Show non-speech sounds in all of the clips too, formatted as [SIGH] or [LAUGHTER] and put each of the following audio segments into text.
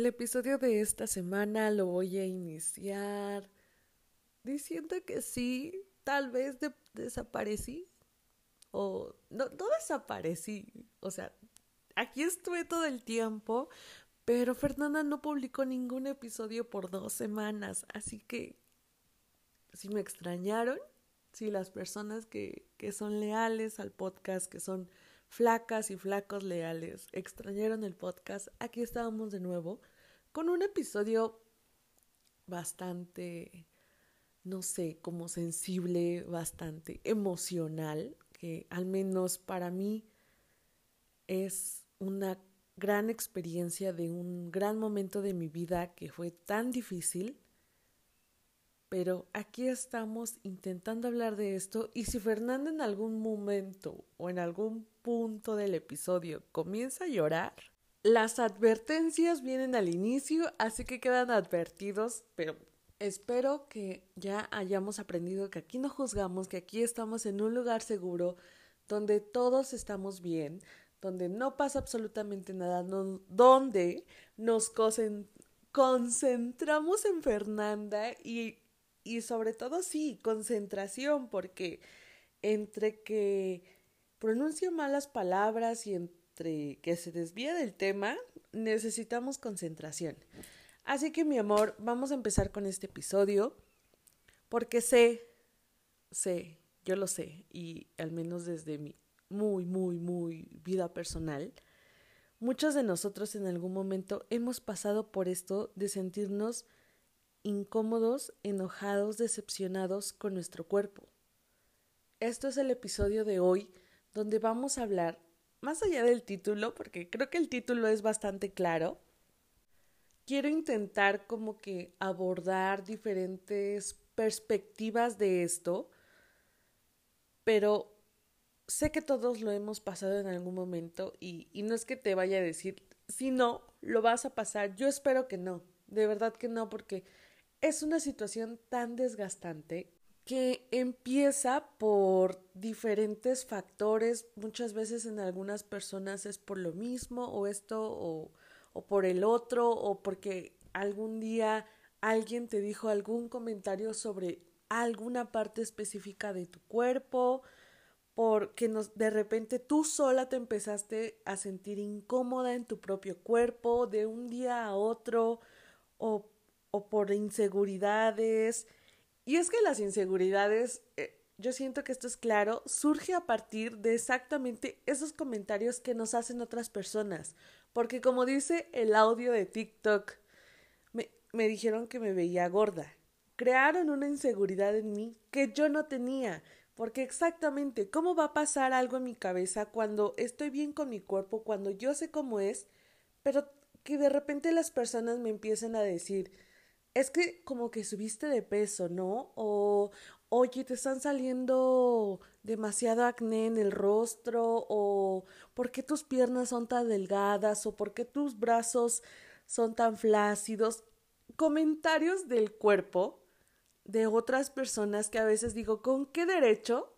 El episodio de esta semana lo voy a iniciar diciendo que sí, tal vez desaparecí. O no, no desaparecí. O sea, aquí estuve todo el tiempo, pero Fernanda no publicó ningún episodio por dos semanas. Así que, si me extrañaron, si las personas que, que son leales al podcast, que son flacas y flacos leales, extrañaron el podcast, aquí estábamos de nuevo con un episodio bastante, no sé, como sensible, bastante emocional, que al menos para mí es una gran experiencia de un gran momento de mi vida que fue tan difícil pero aquí estamos intentando hablar de esto y si Fernanda en algún momento o en algún punto del episodio comienza a llorar, las advertencias vienen al inicio, así que quedan advertidos, pero espero que ya hayamos aprendido que aquí no juzgamos, que aquí estamos en un lugar seguro, donde todos estamos bien, donde no pasa absolutamente nada, donde nos concentramos en Fernanda y y sobre todo sí, concentración, porque entre que pronuncia malas palabras y entre que se desvía del tema, necesitamos concentración. Así que mi amor, vamos a empezar con este episodio, porque sé, sé, yo lo sé, y al menos desde mi muy, muy, muy vida personal, muchos de nosotros en algún momento hemos pasado por esto de sentirnos incómodos, enojados, decepcionados con nuestro cuerpo. Esto es el episodio de hoy donde vamos a hablar, más allá del título, porque creo que el título es bastante claro, quiero intentar como que abordar diferentes perspectivas de esto, pero sé que todos lo hemos pasado en algún momento y, y no es que te vaya a decir, si no, lo vas a pasar, yo espero que no, de verdad que no, porque es una situación tan desgastante que empieza por diferentes factores, muchas veces en algunas personas es por lo mismo o esto o, por el otro o porque algún día alguien te dijo algún comentario sobre alguna parte específica de tu cuerpo, porque de repente tú sola te empezaste a sentir incómoda en tu propio cuerpo de un día a otro o o por inseguridades. Y es que las inseguridades, eh, yo siento que esto es claro, surge a partir de exactamente esos comentarios que nos hacen otras personas. Porque como dice el audio de TikTok, me, me dijeron que me veía gorda. Crearon una inseguridad en mí que yo no tenía. Porque exactamente, ¿cómo va a pasar algo en mi cabeza cuando estoy bien con mi cuerpo, cuando yo sé cómo es, pero que de repente las personas me empiecen a decir, es que como que subiste de peso, ¿no? O, oye, te están saliendo demasiado acné en el rostro, o por qué tus piernas son tan delgadas, o por qué tus brazos son tan flácidos. Comentarios del cuerpo de otras personas que a veces digo, ¿con qué derecho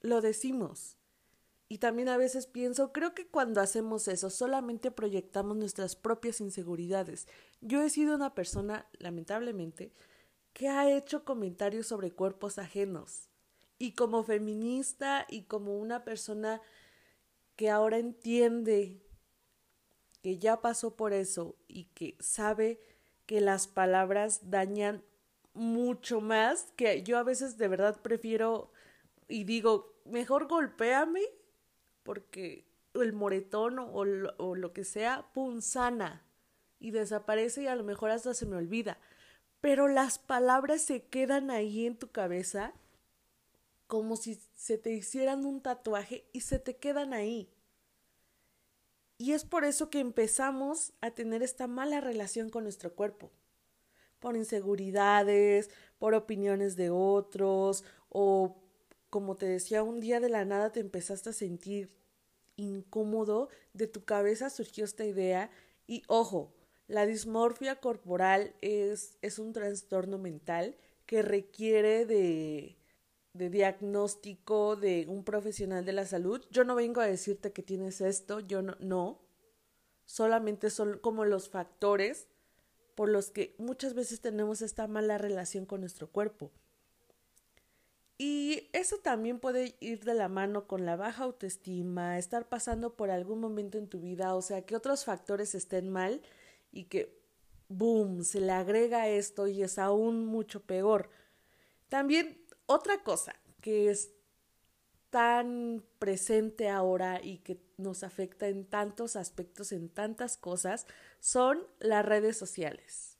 lo decimos? Y también a veces pienso, creo que cuando hacemos eso solamente proyectamos nuestras propias inseguridades. Yo he sido una persona, lamentablemente, que ha hecho comentarios sobre cuerpos ajenos. Y como feminista y como una persona que ahora entiende que ya pasó por eso y que sabe que las palabras dañan mucho más, que yo a veces de verdad prefiero y digo, mejor golpéame porque el moretón o, o lo que sea, pum, sana y desaparece y a lo mejor hasta se me olvida. Pero las palabras se quedan ahí en tu cabeza como si se te hicieran un tatuaje y se te quedan ahí. Y es por eso que empezamos a tener esta mala relación con nuestro cuerpo. Por inseguridades, por opiniones de otros o como te decía, un día de la nada te empezaste a sentir incómodo, de tu cabeza surgió esta idea y ojo, la dismorfia corporal es, es un trastorno mental que requiere de, de diagnóstico de un profesional de la salud. Yo no vengo a decirte que tienes esto, yo no, no. solamente son como los factores por los que muchas veces tenemos esta mala relación con nuestro cuerpo. Y eso también puede ir de la mano con la baja autoestima, estar pasando por algún momento en tu vida, o sea, que otros factores estén mal y que, boom, se le agrega esto y es aún mucho peor. También otra cosa que es tan presente ahora y que nos afecta en tantos aspectos, en tantas cosas, son las redes sociales.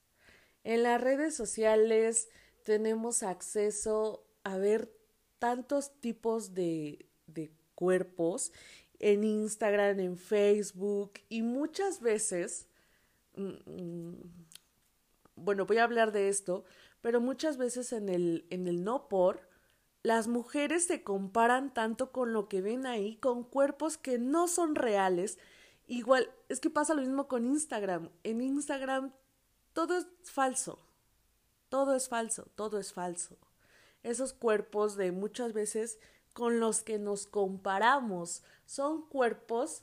En las redes sociales tenemos acceso a ver tantos tipos de, de cuerpos en Instagram, en Facebook y muchas veces, mm, mm, bueno, voy a hablar de esto, pero muchas veces en el, en el no por, las mujeres se comparan tanto con lo que ven ahí, con cuerpos que no son reales. Igual, es que pasa lo mismo con Instagram. En Instagram todo es falso. Todo es falso, todo es falso. Esos cuerpos de muchas veces con los que nos comparamos son cuerpos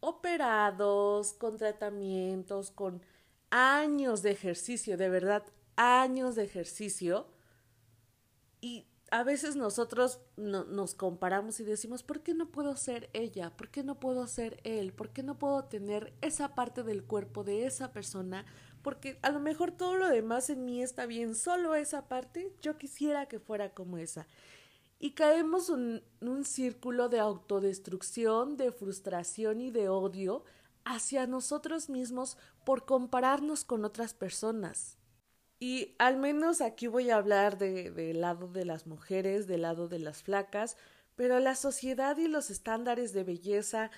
operados, con tratamientos, con años de ejercicio, de verdad, años de ejercicio. Y a veces nosotros nos comparamos y decimos, ¿por qué no puedo ser ella? ¿Por qué no puedo ser él? ¿Por qué no puedo tener esa parte del cuerpo de esa persona? Porque a lo mejor todo lo demás en mí está bien, solo esa parte yo quisiera que fuera como esa. Y caemos en un círculo de autodestrucción, de frustración y de odio hacia nosotros mismos por compararnos con otras personas. Y al menos aquí voy a hablar del de, lado de las mujeres, del lado de las flacas, pero la sociedad y los estándares de belleza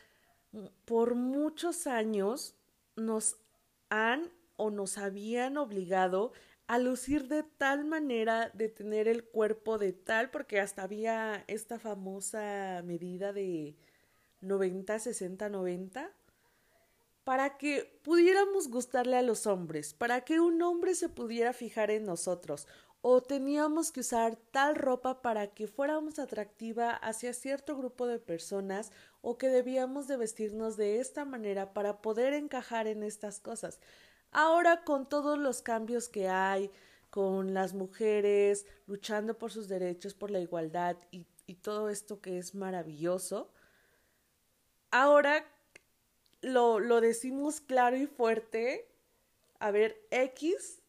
mm, por muchos años nos han o nos habían obligado a lucir de tal manera, de tener el cuerpo de tal, porque hasta había esta famosa medida de 90, 60, 90, para que pudiéramos gustarle a los hombres, para que un hombre se pudiera fijar en nosotros, o teníamos que usar tal ropa para que fuéramos atractiva hacia cierto grupo de personas, o que debíamos de vestirnos de esta manera para poder encajar en estas cosas. Ahora con todos los cambios que hay, con las mujeres luchando por sus derechos, por la igualdad y, todo esto que es maravilloso, ahora lo, lo decimos claro y fuerte. A ver, X,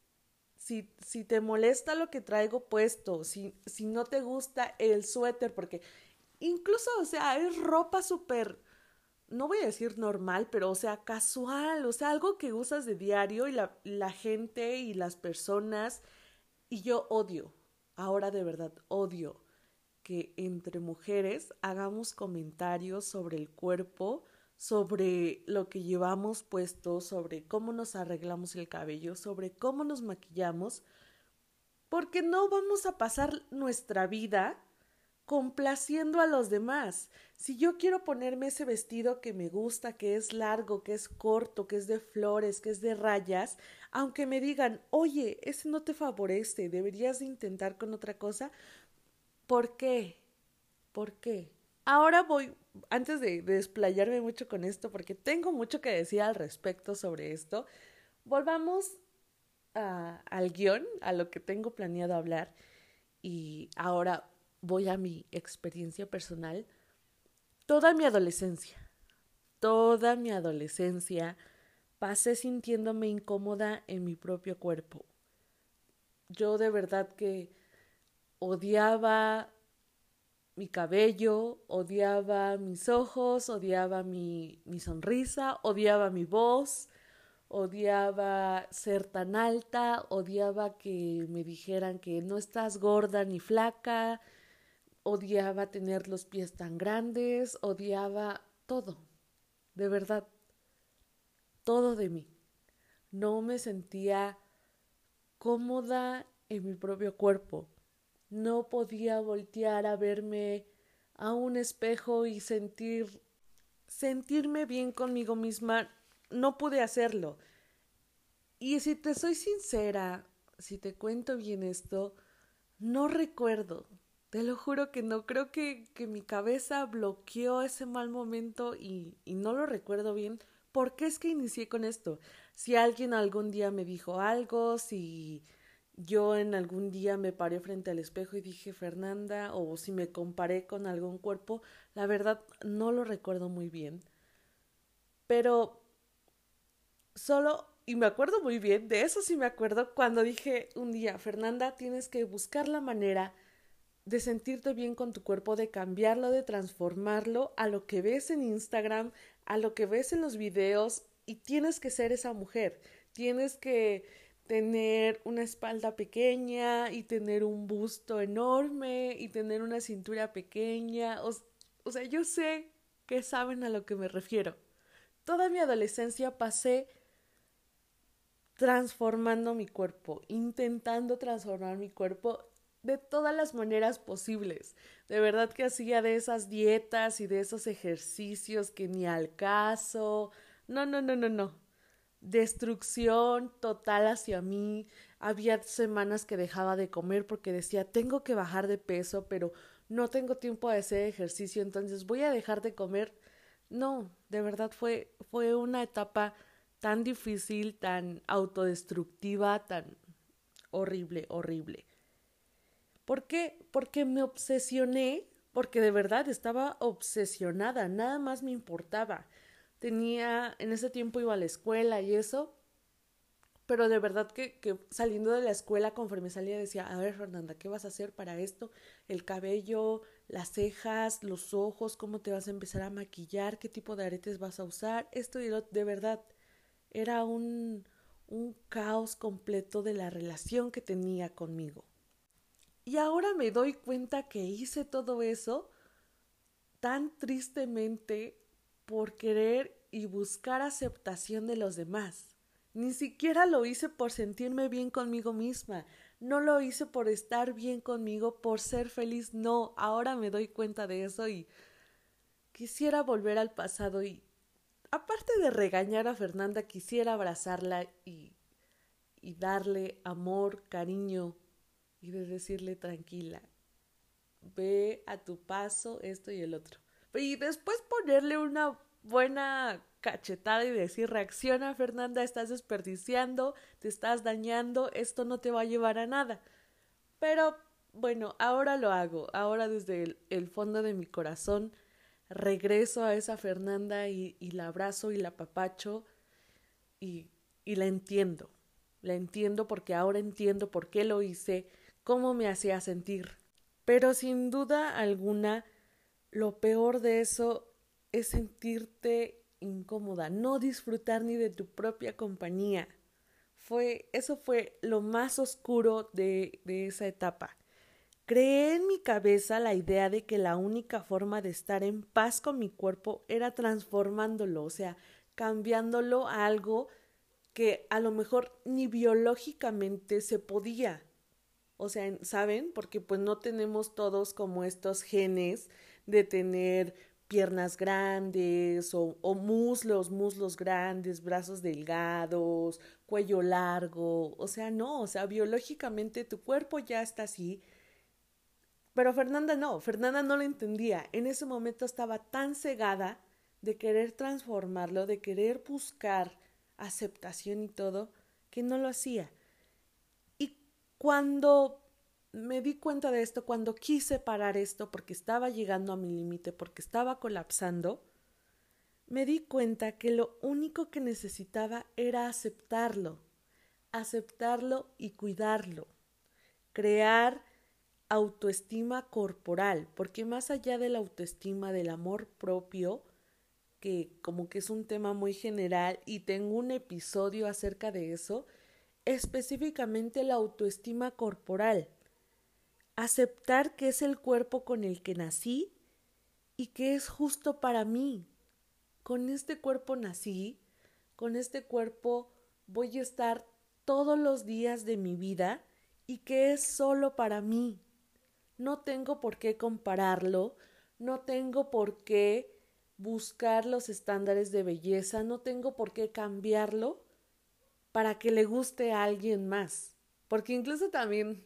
si, si te molesta lo que traigo puesto, si, si no te gusta el suéter, porque incluso, o sea, es ropa súper, no voy a decir normal, pero o sea, casual, o sea, algo que usas de diario y la, la gente y las personas, y yo odio, ahora de verdad odio que entre mujeres hagamos comentarios sobre el cuerpo, sobre lo que llevamos puesto, sobre cómo nos arreglamos el cabello, sobre cómo nos maquillamos, porque no vamos a pasar nuestra vida complaciendo a los demás. Si yo quiero ponerme ese vestido que me gusta, que es largo, que es corto, que es de flores, que es de rayas, aunque me digan, oye, ese no te favorece, deberías de intentar con otra cosa, ¿por qué? ¿Por qué? Ahora voy, antes de, desplayarme mucho con esto, porque tengo mucho que decir al respecto sobre esto, volvamos al guion, a lo que tengo planeado hablar. Y ahora voy a mi experiencia personal. Toda mi adolescencia, toda mi adolescencia, pasé sintiéndome incómoda en mi propio cuerpo. Yo de verdad que odiaba mi cabello, odiaba mis ojos, odiaba mi, mi sonrisa, odiaba mi voz, odiaba ser tan alta, odiaba que me dijeran que no estás gorda ni flaca, odiaba tener los pies tan grandes, odiaba todo, de verdad, todo de mí. No me sentía cómoda en mi propio cuerpo no podía voltear a verme a un espejo y sentir sentirme bien conmigo misma. No pude hacerlo. Y si te soy sincera, si te cuento bien esto, no recuerdo. Te lo juro que no. Creo que, que mi cabeza bloqueó ese mal momento y, y no lo recuerdo bien ¿por qué es que inicié con esto? Si alguien algún día me dijo algo, si yo en algún día me paré frente al espejo y dije Fernanda, o si me comparé con algún cuerpo, la verdad no lo recuerdo muy bien. Pero solo, y me acuerdo muy bien, de eso sí me acuerdo, cuando dije un día, Fernanda, tienes que buscar la manera de sentirte bien con tu cuerpo, de cambiarlo, de transformarlo a lo que ves en Instagram, a lo que ves en los videos, y tienes que ser esa mujer, tienes que tener una espalda pequeña y tener un busto enorme y tener una cintura pequeña. O, sea, yo sé que saben a lo que me refiero. Toda mi adolescencia pasé transformando mi cuerpo, intentando transformar mi cuerpo de todas las maneras posibles. De verdad que hacía de esas dietas y de esos ejercicios que ni al caso. No, no, no, no, no. Destrucción total hacia mí. Había semanas que dejaba de comer porque decía, tengo que bajar de peso, pero no tengo tiempo de hacer ejercicio, entonces voy a dejar de comer. No, de verdad fue, fue una etapa tan difícil, tan autodestructiva, tan horrible, horrible. ¿Por qué? Porque me obsesioné, porque de verdad estaba obsesionada, nada más me importaba. Tenía, en ese tiempo iba a la escuela y eso, pero de verdad que, saliendo de la escuela, conforme salía, decía, a ver, Fernanda, ¿qué vas a hacer para esto? El cabello, las cejas, los ojos, cómo te vas a empezar a maquillar, qué tipo de aretes vas a usar, esto y lo, de verdad, era un, un caos completo de la relación que tenía conmigo. Y ahora me doy cuenta que hice todo eso tan tristemente por querer y buscar aceptación de los demás. Ni siquiera lo hice por sentirme bien conmigo misma. No lo hice por estar bien conmigo, por ser feliz. No, ahora me doy cuenta de eso y quisiera volver al pasado y, aparte de regañar a Fernanda, quisiera abrazarla y, y darle amor, cariño, y de decirle tranquila, ve a tu paso esto y el otro. Y después ponerle una buena cachetada y decir, reacciona Fernanda, estás desperdiciando, te estás dañando, esto no te va a llevar a nada. Pero bueno, ahora lo hago, ahora desde el, fondo de mi corazón regreso a esa Fernanda y, y la abrazo y la papacho y, y la entiendo. La entiendo porque ahora entiendo por qué lo hice, cómo me hacía sentir. Pero sin duda alguna, lo peor de eso es sentirte incómoda, no disfrutar ni de tu propia compañía. Fue, eso fue lo más oscuro de, de esa etapa. Creé en mi cabeza la idea de que la única forma de estar en paz con mi cuerpo era transformándolo, o sea, cambiándolo a algo que a lo mejor ni biológicamente se podía. O sea, ¿saben? Porque pues no tenemos todos como estos genes de tener piernas grandes o, o, muslos, muslos grandes, brazos delgados, cuello largo. O sea, no, o sea, biológicamente tu cuerpo ya está así. Pero Fernanda no, Fernanda no lo entendía. En ese momento estaba tan cegada de querer transformarlo, de querer buscar aceptación y todo, que no lo hacía. Cuando me di cuenta de esto, cuando quise parar esto porque estaba llegando a mi límite, porque estaba colapsando, me di cuenta que lo único que necesitaba era aceptarlo, aceptarlo y cuidarlo, crear autoestima corporal, porque más allá de la autoestima, del amor propio, que como que es un tema muy general y tengo un episodio acerca de eso, específicamente la autoestima corporal, aceptar que es el cuerpo con el que nací y que es justo para mí. Con este cuerpo nací, con este cuerpo voy a estar todos los días de mi vida y que es solo para mí. No tengo por qué compararlo, no tengo por qué buscar los estándares de belleza, no tengo por qué cambiarlo para que le guste a alguien más. Porque incluso también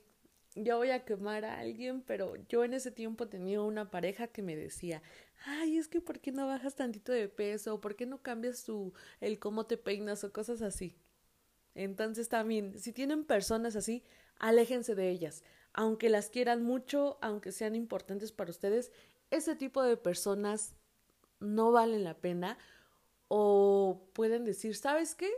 yo voy a quemar a alguien, pero yo en ese tiempo tenía una pareja que me decía, ay, es que ¿por qué no bajas tantito de peso? ¿Por qué no cambias tu, el cómo te peinas o cosas así? Entonces también, si tienen personas así, aléjense de ellas. Aunque las quieran mucho, aunque sean importantes para ustedes, ese tipo de personas no valen la pena o pueden decir, ¿sabes qué?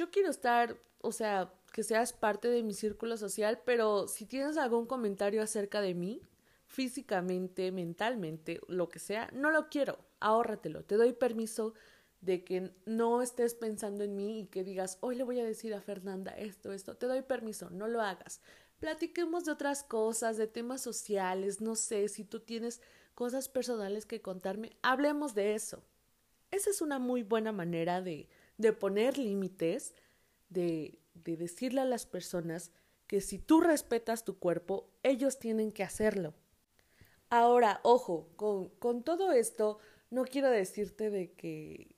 Yo quiero estar, o sea, que seas parte de mi círculo social, pero si tienes algún comentario acerca de mí, físicamente, mentalmente, lo que sea, no lo quiero, ahórratelo, te doy permiso de que no estés pensando en mí y que digas, hoy le voy a decir a Fernanda esto, esto, te doy permiso, no lo hagas. Platiquemos de otras cosas, de temas sociales, no sé, si tú tienes cosas personales que contarme, hablemos de eso. Esa es una muy buena manera de, de poner límites, de, de decirle a las personas que si tú respetas tu cuerpo, ellos tienen que hacerlo. Ahora, ojo, con, con todo esto, no quiero decirte de que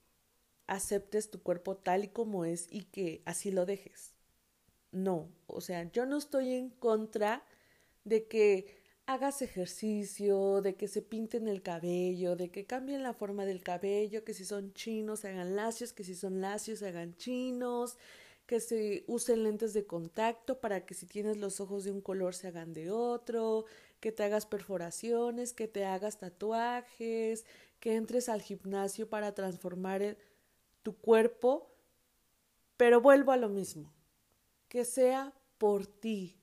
aceptes tu cuerpo tal y como es y que así lo dejes. No, o sea, yo no estoy en contra de que hagas ejercicio, de que se pinten el cabello, de que cambien la forma del cabello, que si son chinos se hagan lacios, que si son lacios se hagan chinos, que se usen lentes de contacto para que si tienes los ojos de un color se hagan de otro, que te hagas perforaciones, que te hagas tatuajes, que entres al gimnasio para transformar tu cuerpo, pero vuelvo a lo mismo, que sea por ti,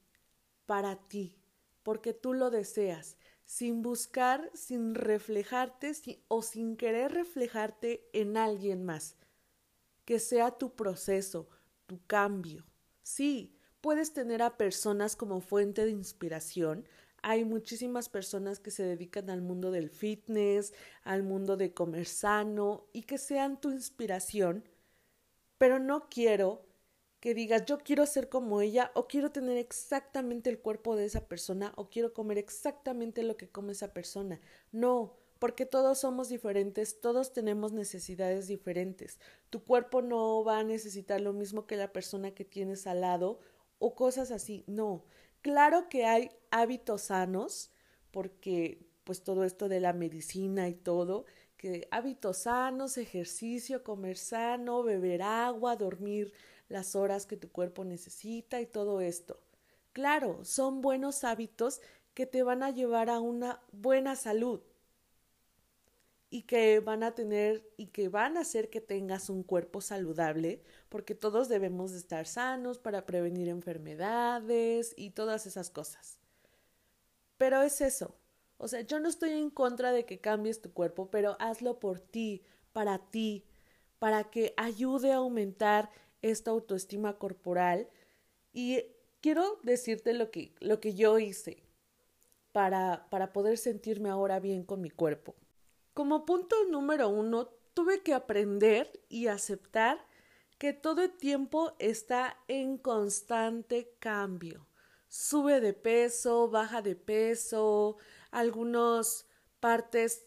para ti, porque tú lo deseas, sin buscar, sin reflejarte o sin querer reflejarte en alguien más, que sea tu proceso, tu cambio. Sí, puedes tener a personas como fuente de inspiración, hay muchísimas personas que se dedican al mundo del fitness, al mundo de comer sano y que sean tu inspiración, pero no quiero que digas yo quiero ser como ella o quiero tener exactamente el cuerpo de esa persona o quiero comer exactamente lo que come esa persona. No, porque todos somos diferentes, todos tenemos necesidades diferentes. Tu cuerpo no va a necesitar lo mismo que la persona que tienes al lado o cosas así. No, Claro que hay hábitos sanos, porque pues todo esto de la medicina y todo, que hábitos sanos, ejercicio, comer sano, beber agua, dormir las horas que tu cuerpo necesita y todo esto. Claro, son buenos hábitos que te van a llevar a una buena salud y que van a tener y que van a hacer que tengas un cuerpo saludable, porque todos debemos de estar sanos para prevenir enfermedades y todas esas cosas. Pero es eso. O sea, yo no estoy en contra de que cambies tu cuerpo, pero hazlo por ti, para ti, para que ayude a aumentar esta autoestima corporal. Y quiero decirte lo que, lo que yo hice para, para poder sentirme ahora bien con mi cuerpo. Como punto número uno, tuve que aprender y aceptar que todo el tiempo está en constante cambio. Sube de peso, baja de peso, algunas partes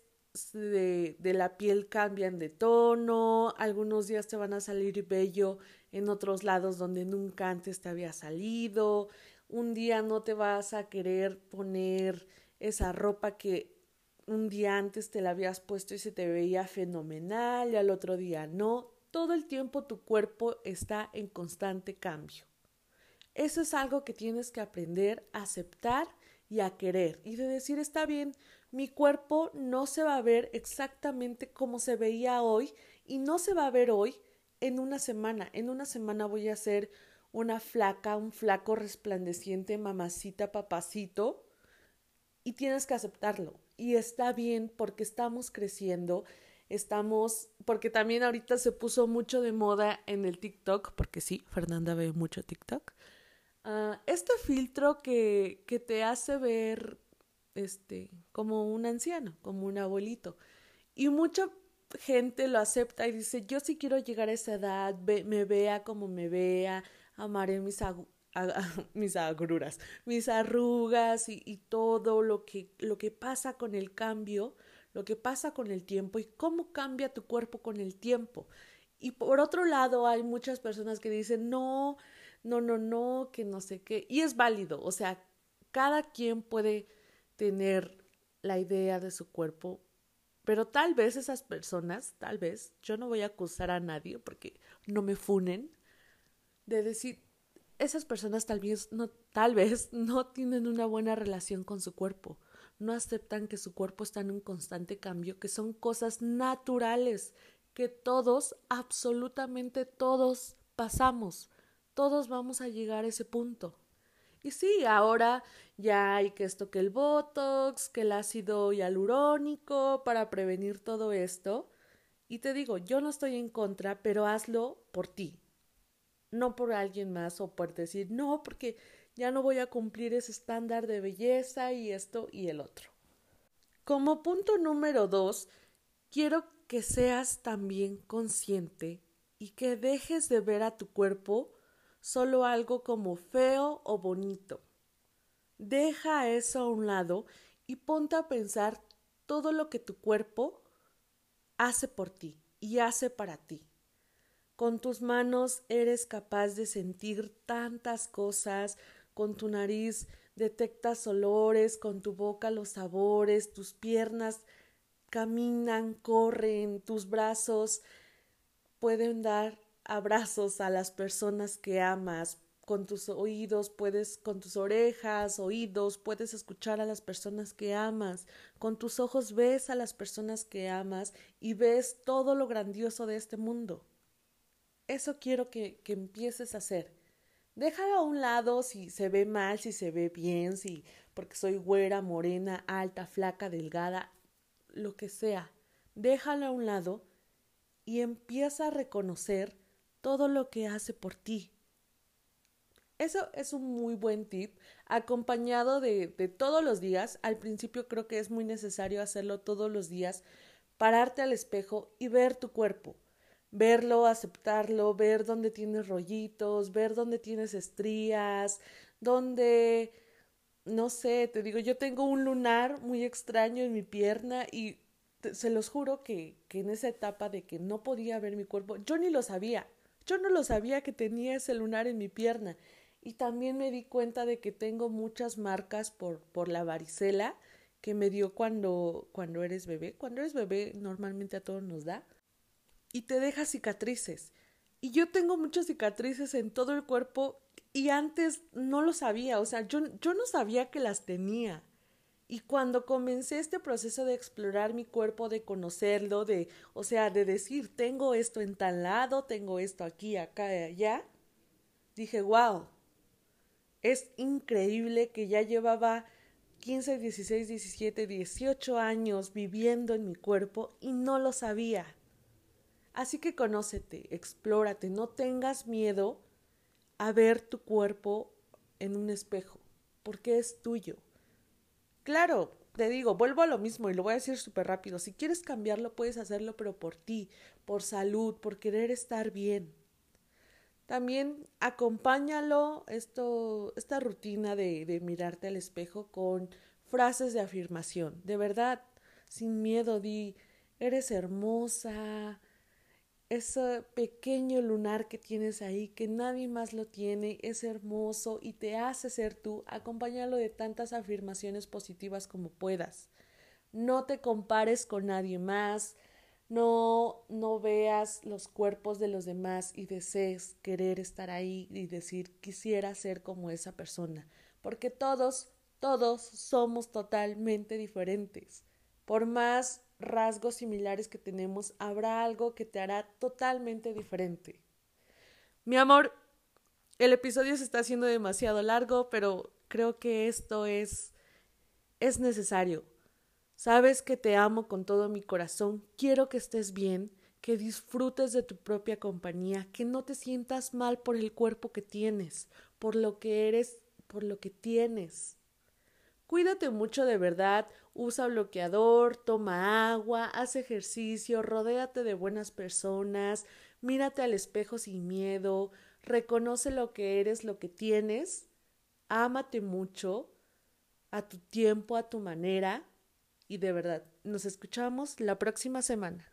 de, de, la piel cambian de tono, algunos días te van a salir bello en otros lados donde nunca antes te había salido, un día no te vas a querer poner esa ropa que un día antes te la habías puesto y se te veía fenomenal y al otro día no. Todo el tiempo tu cuerpo está en constante cambio. Eso es algo que tienes que aprender a aceptar y a querer y de decir está bien, mi cuerpo no se va a ver exactamente como se veía hoy y no se va a ver hoy en una semana. En una semana voy a ser una flaca, un flaco resplandeciente, mamacita, papacito y tienes que aceptarlo y está bien porque estamos creciendo, estamos, porque también ahorita se puso mucho de moda en el TikTok, porque sí, Fernanda ve mucho TikTok. Uh, este filtro que, que te hace ver este como un anciano, como un abuelito. Y mucha gente lo acepta y dice, yo sí quiero llegar a esa edad, me vea como me vea, amaré mis, [LAUGHS] mis agruras, mis arrugas y, y, todo lo que, lo que pasa con el cambio, lo que pasa con el tiempo y cómo cambia tu cuerpo con el tiempo. Y por otro lado, hay muchas personas que dicen, no, no, no, no, que no sé qué. Y es válido, o sea, cada quien puede tener la idea de su cuerpo, pero tal vez esas personas, tal vez, yo no voy a acusar a nadie porque no me funen, de decir, esas personas tal vez no, tal vez [LAUGHS] no tienen una buena relación con su cuerpo, no aceptan que su cuerpo está en un constante cambio, que son cosas naturales, que todos, absolutamente todos pasamos, todos vamos a llegar a ese punto. Y sí, ahora ya hay que esto que el Botox, que el ácido hialurónico para prevenir todo esto. Y te digo, yo no estoy en contra, pero hazlo por ti, no por alguien más o por decir, no, porque ya no voy a cumplir ese estándar de belleza y esto y el otro. Como punto número dos, quiero que seas también consciente y que dejes de ver a tu cuerpo solo algo como feo o bonito. Deja eso a un lado y ponte a pensar todo lo que tu cuerpo hace por ti y hace para ti. Con tus manos eres capaz de sentir tantas cosas, con tu nariz detectas olores, con tu boca los sabores, tus piernas caminan, corren, tus brazos pueden dar abrazos a las personas que amas, con tus oídos puedes, con tus orejas, oídos, puedes escuchar a las personas que amas, con tus ojos ves a las personas que amas y ves todo lo grandioso de este mundo. Eso quiero que, que empieces a hacer. Déjalo a un lado si se ve mal, si se ve bien, si porque soy güera, morena, alta, flaca, delgada, lo que sea. Déjalo a un lado y empieza a reconocer todo lo que hace por ti. Eso es un muy buen tip, acompañado de, de todos los días. Al principio creo que es muy necesario hacerlo todos los días, pararte al espejo y ver tu cuerpo verlo, aceptarlo, ver dónde tienes rollitos, ver dónde tienes estrías, dónde, no sé, te digo, yo tengo un lunar muy extraño en mi pierna y se los juro que, que en esa etapa de que no podía ver mi cuerpo, yo ni lo sabía, yo no lo sabía que tenía ese lunar en mi pierna. Y también me di cuenta de que tengo muchas marcas por, por la varicela que me dio cuando, cuando eres bebé. Cuando eres bebé normalmente a todos nos da y te deja cicatrices. Y yo tengo muchas cicatrices en todo el cuerpo y antes no lo sabía, o sea, yo, yo no sabía que las tenía. Y cuando comencé este proceso de explorar mi cuerpo, de conocerlo, de, o sea, de decir, tengo esto en tal lado, tengo esto aquí, acá allá, dije, wow, es increíble que ya llevaba 15, 16, 17, 18 años viviendo en mi cuerpo y no lo sabía. Así que conócete, explórate, no tengas miedo a ver tu cuerpo en un espejo, porque es tuyo. Claro, te digo, vuelvo a lo mismo y lo voy a decir súper rápido. Si quieres cambiarlo, puedes hacerlo, pero por ti, por salud, por querer estar bien. También acompáñalo esto, esta rutina de, de mirarte al espejo con frases de afirmación. De verdad, sin miedo, di, eres hermosa, ese pequeño lunar que tienes ahí, que nadie más lo tiene, es hermoso y te hace ser tú, acompáñalo de tantas afirmaciones positivas como puedas. No te compares con nadie más, no, no veas los cuerpos de los demás y desees querer estar ahí y decir quisiera ser como esa persona, porque todos, todos somos totalmente diferentes. Por más rasgos similares que tenemos, habrá algo que te hará totalmente diferente. Mi amor, el episodio se está haciendo demasiado largo, pero creo que esto es es necesario. Sabes que te amo con todo mi corazón, quiero que estés bien, que disfrutes de tu propia compañía, que no te sientas mal por el cuerpo que tienes, por lo que eres, por lo que tienes. Cuídate mucho de verdad, usa bloqueador, toma agua, haz ejercicio, rodéate de buenas personas, mírate al espejo sin miedo, reconoce lo que eres, lo que tienes, ámate mucho, a tu tiempo, a tu manera, y de verdad, nos escuchamos la próxima semana.